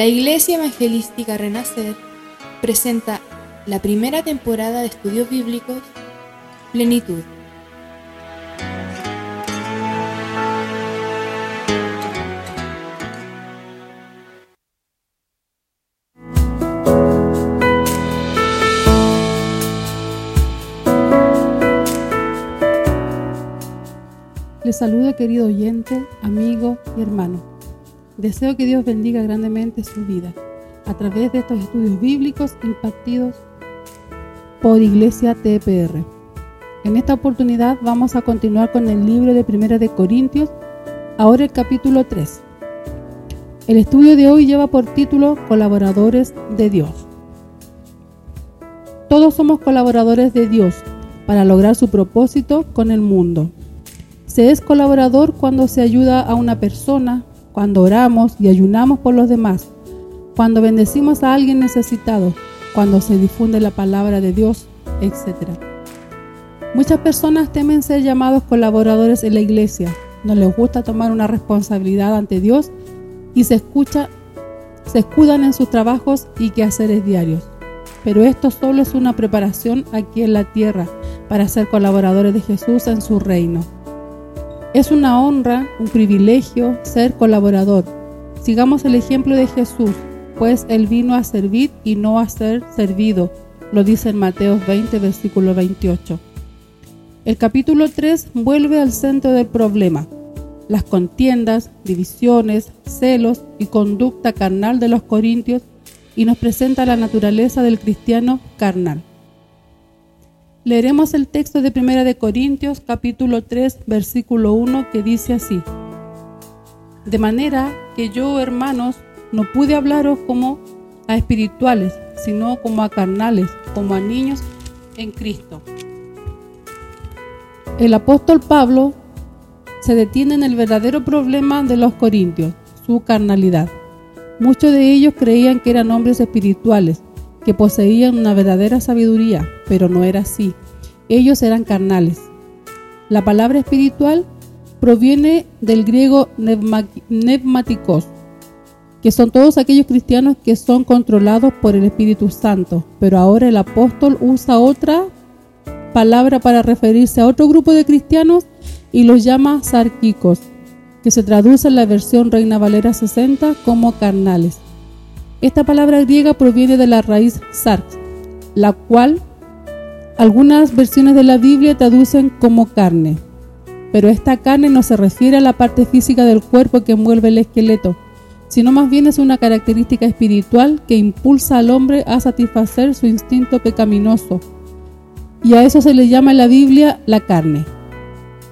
La Iglesia Evangelística Renacer presenta la primera temporada de estudios bíblicos Plenitud. Les saludo querido oyente, amigo y hermano. Deseo que Dios bendiga grandemente su vida a través de estos estudios bíblicos impartidos por Iglesia TPR. En esta oportunidad vamos a continuar con el libro de Primera de Corintios, ahora el capítulo 3. El estudio de hoy lleva por título Colaboradores de Dios. Todos somos colaboradores de Dios para lograr su propósito con el mundo. Se es colaborador cuando se ayuda a una persona, cuando oramos y ayunamos por los demás, cuando bendecimos a alguien necesitado, cuando se difunde la palabra de Dios, etc. Muchas personas temen ser llamados colaboradores en la iglesia, no les gusta tomar una responsabilidad ante Dios y se escucha se escudan en sus trabajos y quehaceres diarios. Pero esto solo es una preparación aquí en la tierra para ser colaboradores de Jesús en su reino. Es una honra, un privilegio ser colaborador. Sigamos el ejemplo de Jesús, pues Él vino a servir y no a ser servido, lo dice en Mateo 20, versículo 28. El capítulo 3 vuelve al centro del problema, las contiendas, divisiones, celos y conducta carnal de los corintios y nos presenta la naturaleza del cristiano carnal. Leeremos el texto de Primera de Corintios, capítulo 3, versículo 1, que dice así: De manera que yo, hermanos, no pude hablaros como a espirituales, sino como a carnales, como a niños en Cristo. El apóstol Pablo se detiene en el verdadero problema de los corintios, su carnalidad. Muchos de ellos creían que eran hombres espirituales, poseían una verdadera sabiduría, pero no era así. Ellos eran carnales. La palabra espiritual proviene del griego neumáticos, que son todos aquellos cristianos que son controlados por el Espíritu Santo. Pero ahora el apóstol usa otra palabra para referirse a otro grupo de cristianos y los llama sarquicos, que se traduce en la versión Reina Valera 60 como carnales. Esta palabra griega proviene de la raíz sarx, la cual algunas versiones de la Biblia traducen como carne, pero esta carne no se refiere a la parte física del cuerpo que envuelve el esqueleto, sino más bien es una característica espiritual que impulsa al hombre a satisfacer su instinto pecaminoso. Y a eso se le llama en la Biblia la carne.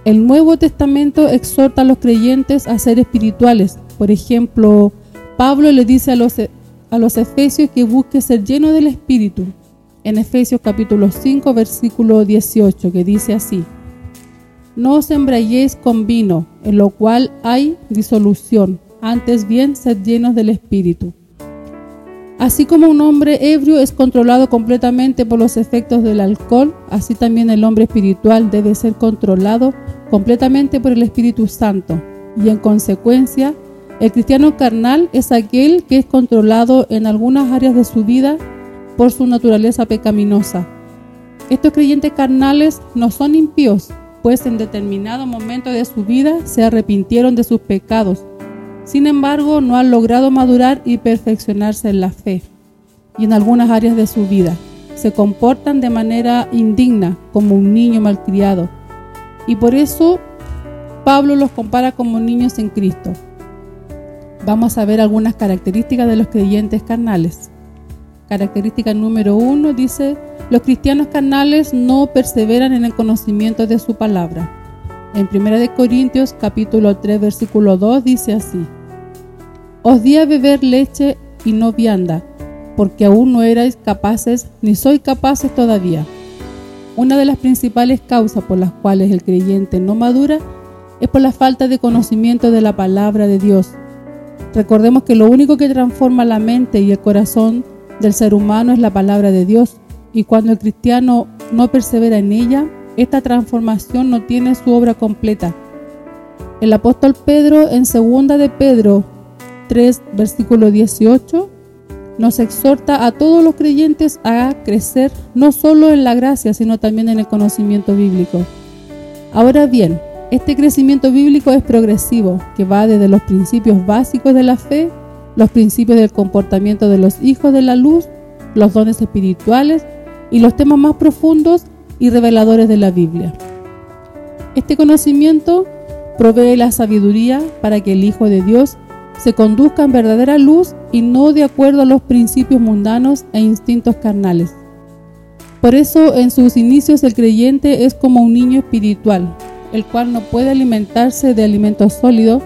El Nuevo Testamento exhorta a los creyentes a ser espirituales. Por ejemplo, Pablo le dice a los a los efesios que busque ser lleno del Espíritu. En Efesios capítulo 5 versículo 18 que dice así, No os embrayéis con vino, en lo cual hay disolución, antes bien sed llenos del Espíritu. Así como un hombre ebrio es controlado completamente por los efectos del alcohol, así también el hombre espiritual debe ser controlado completamente por el Espíritu Santo y en consecuencia el cristiano carnal es aquel que es controlado en algunas áreas de su vida por su naturaleza pecaminosa. Estos creyentes carnales no son impíos, pues en determinado momento de su vida se arrepintieron de sus pecados. Sin embargo, no han logrado madurar y perfeccionarse en la fe y en algunas áreas de su vida. Se comportan de manera indigna, como un niño malcriado. Y por eso Pablo los compara como niños en Cristo vamos a ver algunas características de los creyentes carnales. Característica número uno dice, los cristianos carnales no perseveran en el conocimiento de su palabra. En 1 Corintios capítulo 3 versículo 2 dice así, Os di a beber leche y no vianda, porque aún no erais capaces ni sois capaces todavía. Una de las principales causas por las cuales el creyente no madura es por la falta de conocimiento de la palabra de Dios Recordemos que lo único que transforma la mente y el corazón del ser humano es la palabra de Dios y cuando el cristiano no persevera en ella, esta transformación no tiene su obra completa. El apóstol Pedro en segunda de Pedro 3, versículo 18, nos exhorta a todos los creyentes a crecer no solo en la gracia, sino también en el conocimiento bíblico. Ahora bien, este crecimiento bíblico es progresivo, que va desde los principios básicos de la fe, los principios del comportamiento de los hijos de la luz, los dones espirituales y los temas más profundos y reveladores de la Biblia. Este conocimiento provee la sabiduría para que el Hijo de Dios se conduzca en verdadera luz y no de acuerdo a los principios mundanos e instintos carnales. Por eso en sus inicios el creyente es como un niño espiritual, el cual no puede alimentarse de alimento sólido,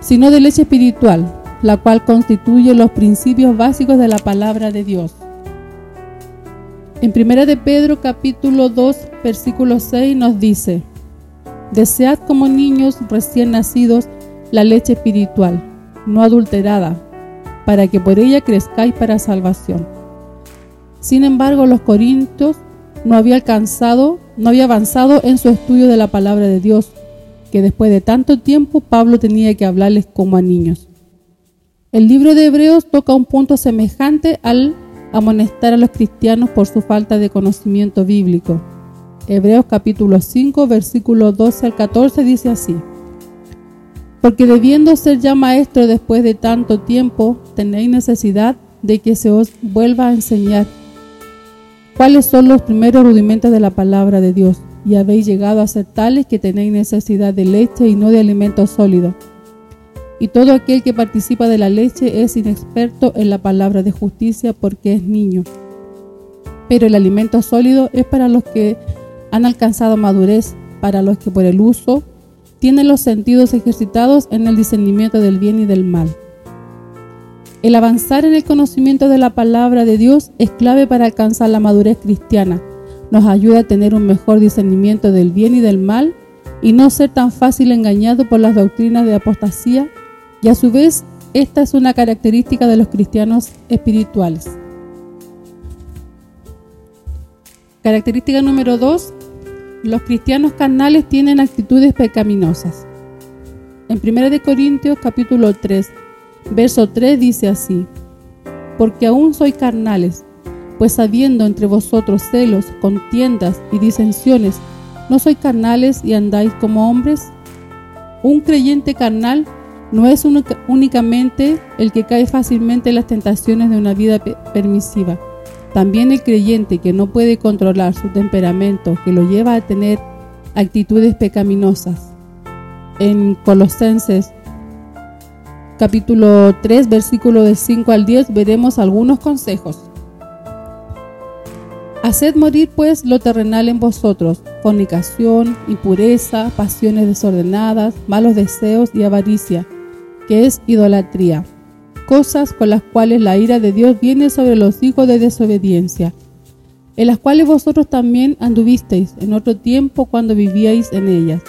sino de leche espiritual, la cual constituye los principios básicos de la palabra de Dios. En 1 de Pedro capítulo 2 versículo 6 nos dice, Desead como niños recién nacidos la leche espiritual, no adulterada, para que por ella crezcáis para salvación. Sin embargo, los corintios no había alcanzado, no había avanzado en su estudio de la palabra de Dios, que después de tanto tiempo Pablo tenía que hablarles como a niños. El libro de Hebreos toca un punto semejante al amonestar a los cristianos por su falta de conocimiento bíblico. Hebreos capítulo 5, versículo 12 al 14 dice así. Porque debiendo ser ya maestro después de tanto tiempo, tenéis necesidad de que se os vuelva a enseñar cuáles son los primeros rudimentos de la palabra de Dios, y habéis llegado a ser tales que tenéis necesidad de leche y no de alimento sólido y todo aquel que participa de la leche es inexperto en la palabra de justicia porque es niño. Pero el alimento sólido es para los que han alcanzado madurez, para los que por el uso tienen los sentidos ejercitados en el discernimiento del bien y del mal. El avanzar en el conocimiento de la palabra de Dios es clave para alcanzar la madurez cristiana. Nos ayuda a tener un mejor discernimiento del bien y del mal y no ser tan fácil engañado por las doctrinas de apostasía y a su vez, esta es una característica de los cristianos espirituales. Característica número 2. Los cristianos carnales tienen actitudes pecaminosas. En 1 Corintios capítulo 3, verso 3 dice así, Porque aún soy carnales, pues habiendo entre vosotros celos, contiendas y disensiones, ¿no sois carnales y andáis como hombres? Un creyente carnal no es únicamente el que cae fácilmente en las tentaciones de una vida permisiva. También el creyente que no puede controlar su temperamento, que lo lleva a tener actitudes pecaminosas. En Colosenses capítulo 3, versículo del 5 al 10 veremos algunos consejos. Haced morir pues lo terrenal en vosotros, fornicación, impureza, pasiones desordenadas, malos deseos y avaricia que es idolatría, cosas con las cuales la ira de Dios viene sobre los hijos de desobediencia, en las cuales vosotros también anduvisteis en otro tiempo cuando vivíais en ellas.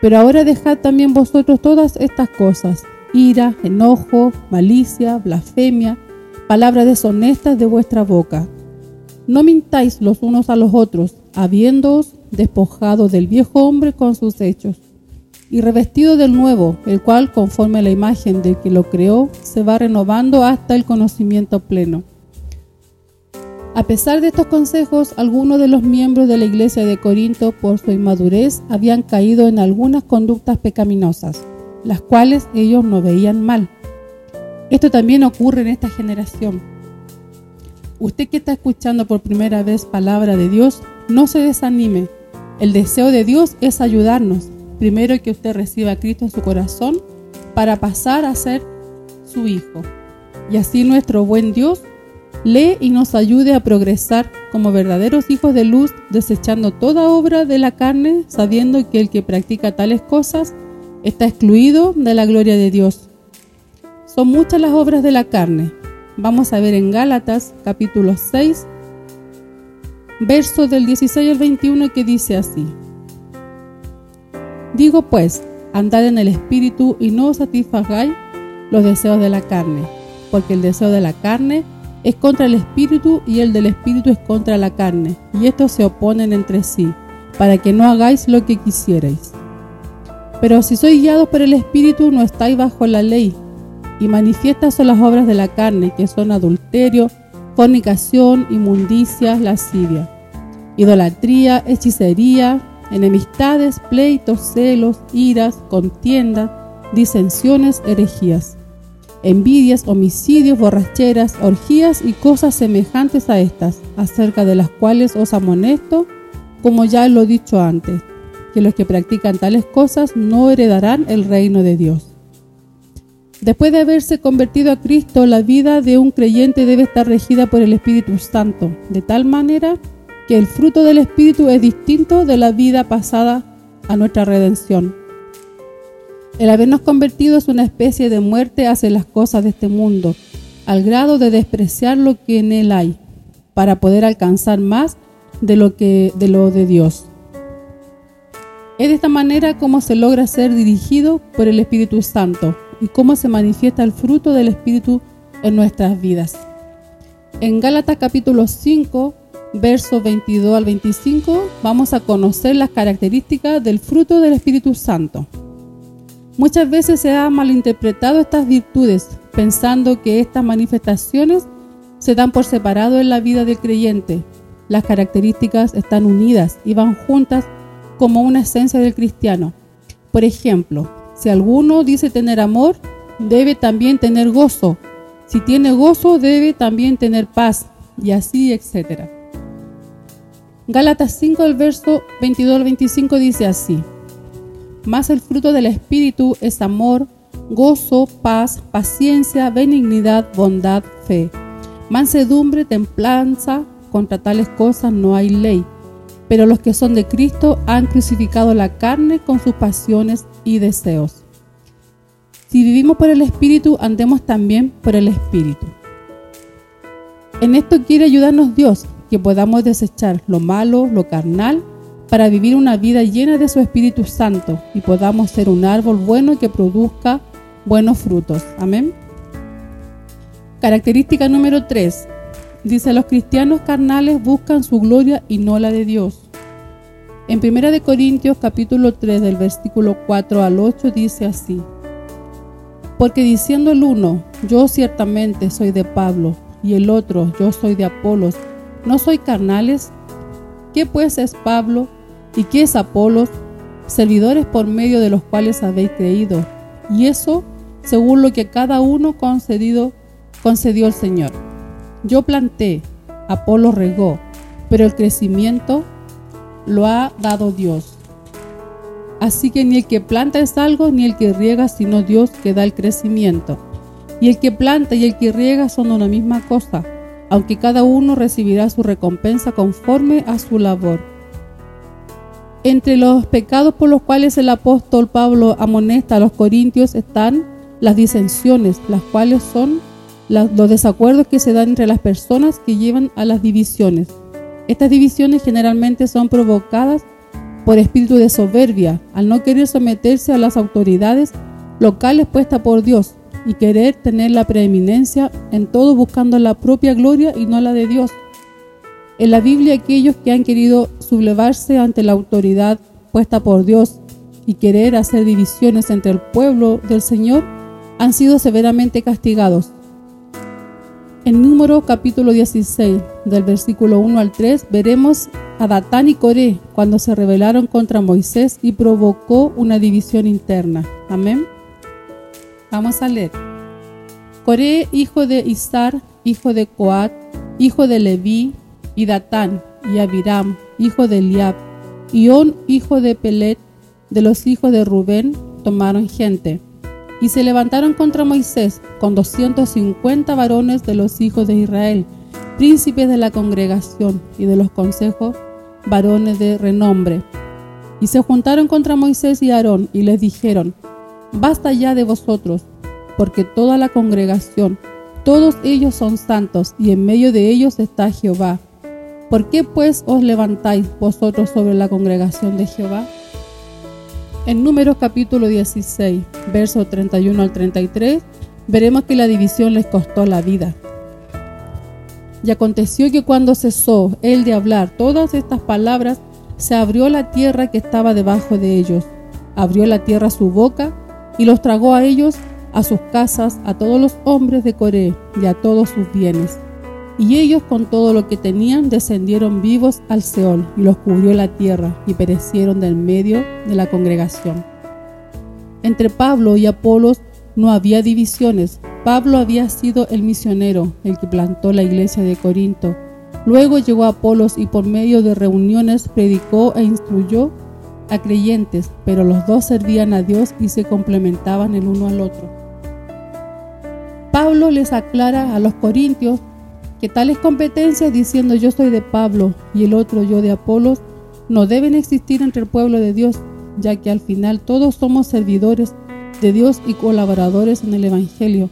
Pero ahora dejad también vosotros todas estas cosas, ira, enojo, malicia, blasfemia, palabras deshonestas de vuestra boca. No mintáis los unos a los otros, habiéndoos despojado del viejo hombre con sus hechos y revestido del nuevo, el cual, conforme a la imagen del que lo creó, se va renovando hasta el conocimiento pleno. A pesar de estos consejos, algunos de los miembros de la iglesia de Corinto, por su inmadurez, habían caído en algunas conductas pecaminosas, las cuales ellos no veían mal. Esto también ocurre en esta generación. Usted que está escuchando por primera vez palabra de Dios, no se desanime. El deseo de Dios es ayudarnos, primero que usted reciba a Cristo en su corazón para pasar a ser su hijo. Y así nuestro buen Dios lee y nos ayude a progresar como verdaderos hijos de luz, desechando toda obra de la carne, sabiendo que el que practica tales cosas está excluido de la gloria de Dios. Son muchas las obras de la carne. Vamos a ver en Gálatas capítulo 6, verso del 16 al 21 que dice así. Digo pues, andad en el Espíritu y no satisfagáis los deseos de la carne, porque el deseo de la carne es contra el Espíritu y el del Espíritu es contra la carne, y estos se oponen entre sí, para que no hagáis lo que quisierais. Pero si sois guiados por el Espíritu, no estáis bajo la ley. y manifiestas son las obras de la carne, que son adulterio, fornicación, inmundicia, lascivia, idolatría, hechicería, enemistades, pleitos, celos, iras, contiendas, disensiones, herejías, envidias, homicidios, borracheras, orgías y cosas semejantes a estas, acerca de las cuales os amonesto, como ya lo he dicho antes, que los que practican tales cosas no heredarán el reino de Dios. Después de haberse convertido a Cristo, la vida de un creyente debe estar regida por el Espíritu Santo, de tal manera que el fruto del Espíritu es distinto de la vida pasada a nuestra redención. El habernos convertido es una especie de muerte hacia las cosas de este mundo, al grado de despreciar lo que en él hay, para poder alcanzar más de lo de lo de Dios. Es de esta manera como se logra ser dirigido por el Espíritu Santo y cómo se manifiesta el fruto del Espíritu en nuestras vidas. En Gálatas capítulo 5, versos 22 al 25, vamos a conocer las características del fruto del Espíritu Santo. Muchas veces se ha malinterpretado estas virtudes, pensando que estas manifestaciones se dan por separado en la vida del creyente. Las características están unidas y van juntas como una esencia del cristiano. Por ejemplo, si alguno dice tener amor, debe también tener gozo. Si tiene gozo, debe también tener paz, y así, etc. Gálatas 5, el verso 22 al 25 dice así: Mas el fruto del Espíritu es amor, gozo, paz, paciencia, benignidad, bondad, fe, mansedumbre, templanza. Contra tales cosas no hay ley. Pero los que son de Cristo han crucificado la carne con sus pasiones y deseos. Si vivimos por el Espíritu, andemos también por el Espíritu. En esto quiere ayudarnos Dios, que podamos desechar lo malo, lo carnal, para vivir una vida llena de su Espíritu Santo y podamos ser un árbol bueno que produzca buenos frutos. Amén. Característica número 3. Dice, los cristianos carnales buscan su gloria y no la de Dios. En 1 Corintios capítulo 3 del versículo 4 al 8 dice así, Porque diciendo el uno, yo ciertamente soy de Pablo, y el otro, yo soy de Apolos, ¿no soy carnales? ¿Qué pues es Pablo y qué es Apolos? Servidores por medio de los cuales habéis creído, y eso según lo que cada uno concedido, concedió el Señor yo planté, Apolo regó, pero el crecimiento lo ha dado Dios. Así que ni el que planta es algo, ni el que riega, sino Dios que da el crecimiento. Y el que planta y el que riega son una misma cosa, aunque cada uno recibirá su recompensa conforme a su labor. Entre los pecados por los cuales el apóstol Pablo amonesta a los corintios están las disensiones, las cuales son los desacuerdos que se dan entre las personas que llevan a las divisiones. Estas divisiones generalmente son provocadas por espíritu de soberbia, al no querer someterse a las autoridades locales puestas por Dios y querer tener la preeminencia en todo buscando la propia gloria y no la de Dios. En la Biblia aquellos que han querido sublevarse ante la autoridad puesta por Dios y querer hacer divisiones entre el pueblo del Señor han sido severamente castigados. En número capítulo 16, del versículo 1 al 3, veremos a Datán y Coré cuando se rebelaron contra Moisés y provocó una división interna. Amén. Vamos a leer. Coré, hijo de Isar, hijo de Coat, hijo de Leví, y Datán, y Abiram, hijo de Eliab, y On, hijo de Pelet, de los hijos de Rubén, tomaron gente y se levantaron contra Moisés con 250 varones de los hijos de Israel, príncipes de la congregación y de los consejos, varones de renombre. Y se juntaron contra Moisés y Aarón y les dijeron, Basta ya de vosotros, porque toda la congregación, todos ellos son santos, y en medio de ellos está Jehová. ¿Por qué pues os levantáis vosotros sobre la congregación de Jehová? En Números capítulo 16, versos 31 al 33, veremos que la división les costó la vida. Y aconteció que cuando cesó él de hablar todas estas palabras, se abrió la tierra que estaba debajo de ellos. Abrió la tierra su boca y los tragó a ellos a sus casas a todos los hombres de Coré y a todos sus bienes. Y ellos con todo lo que tenían descendieron vivos al Seol y los cubrió la tierra y perecieron del medio de la congregación. Entre Pablo y Apolos no había divisiones. Pablo había sido el misionero, el que plantó la iglesia de Corinto. Luego llegó Apolos y por medio de reuniones predicó e instruyó a creyentes, pero los dos servían a Dios y se complementaban el uno al otro. Pablo les aclara a los corintios que tales competencias diciendo yo soy de Pablo y el otro yo de Apolos no deben existir entre el pueblo de Dios, ya que al final todos somos servidores de Dios y colaboradores en el Evangelio.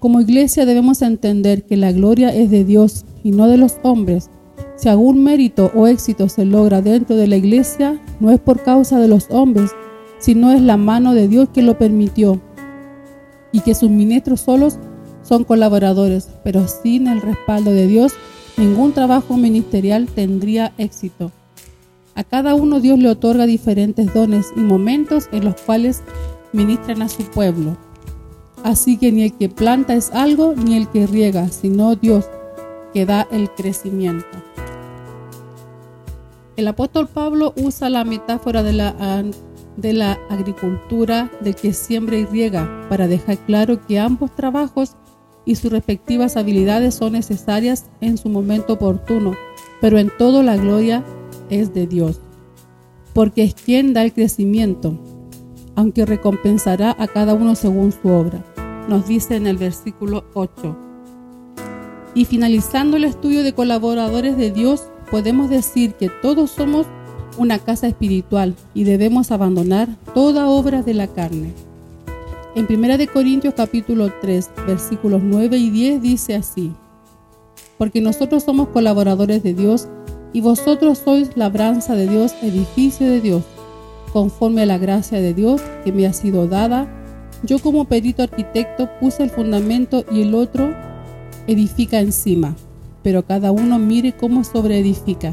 Como iglesia debemos entender que la gloria es de Dios y no de los hombres. Si algún mérito o éxito se logra dentro de la iglesia, no es por causa de los hombres, sino es la mano de Dios que lo permitió. Y que sus ministros solos son colaboradores, pero sin el respaldo de Dios, ningún trabajo ministerial tendría éxito. A cada uno Dios le otorga diferentes dones y momentos en los cuales ministran a su pueblo. Así que ni el que planta es algo, ni el que riega, sino Dios que da el crecimiento. El apóstol Pablo usa la metáfora de la, de la agricultura del que siembra y riega para dejar claro que ambos trabajos y sus respectivas habilidades son necesarias en su momento oportuno, pero en todo la gloria es de Dios, porque es quien da el crecimiento, aunque recompensará a cada uno según su obra, nos dice en el versículo 8. Y finalizando el estudio de colaboradores de Dios, podemos decir que todos somos una casa espiritual y debemos abandonar toda obra de la carne. En 1 Corintios capítulo 3, versículos 9 y 10 dice así, porque nosotros somos colaboradores de Dios y vosotros sois labranza de Dios, edificio de Dios conforme a la gracia de Dios que me ha sido dada, yo como perito arquitecto puse el fundamento y el otro edifica encima, pero cada uno mire cómo sobreedifica.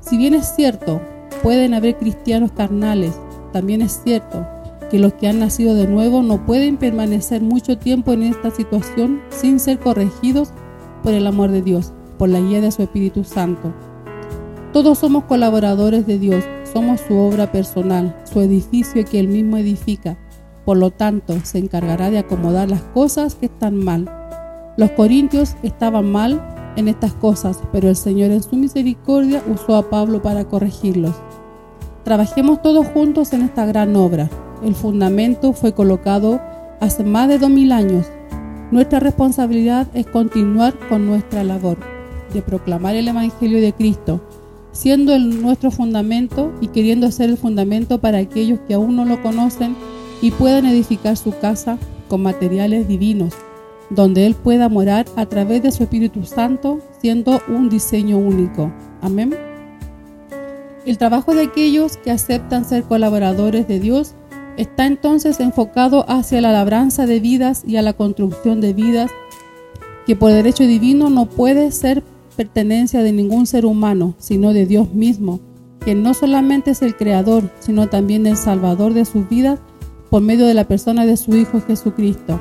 Si bien es cierto, pueden haber cristianos carnales, también es cierto que los que han nacido de nuevo no pueden permanecer mucho tiempo en esta situación sin ser corregidos por el amor de Dios, por la guía de su Espíritu Santo. Todos somos colaboradores de Dios somos su obra personal, su edificio que él mismo edifica. Por lo tanto, se encargará de acomodar las cosas que están mal. Los corintios estaban mal en estas cosas, pero el Señor en su misericordia usó a Pablo para corregirlos. Trabajemos todos juntos en esta gran obra. El fundamento fue colocado hace más de dos mil años. Nuestra responsabilidad es continuar con nuestra labor de proclamar el Evangelio de Cristo siendo el nuestro fundamento y queriendo ser el fundamento para aquellos que aún no lo conocen y puedan edificar su casa con materiales divinos, donde Él pueda morar a través de su Espíritu Santo, siendo un diseño único. Amén. El trabajo de aquellos que aceptan ser colaboradores de Dios está entonces enfocado hacia la labranza de vidas y a la construcción de vidas que por derecho divino no puede ser pertenencia de ningún ser humano, sino de Dios mismo, que no solamente es el Creador, sino también el Salvador de sus vidas por medio de la persona de su Hijo Jesucristo.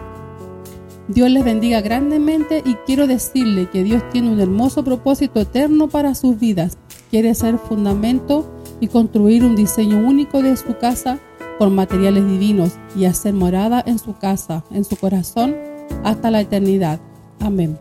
Dios les bendiga grandemente y quiero decirle que Dios tiene un hermoso propósito eterno para sus vidas. Quiere ser fundamento y construir un diseño único de su casa con materiales divinos y hacer morada en su casa, en su corazón, hasta la eternidad. Amén.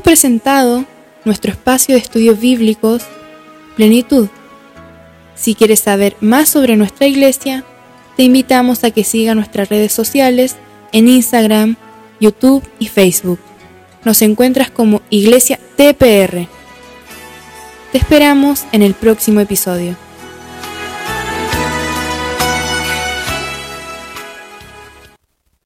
Hemos presentado nuestro espacio de estudios bíblicos Plenitud. Si quieres saber más sobre nuestra iglesia, te invitamos a que siga nuestras redes sociales en Instagram, YouTube y Facebook. Nos encuentras como Iglesia TPR. Te esperamos en el próximo episodio.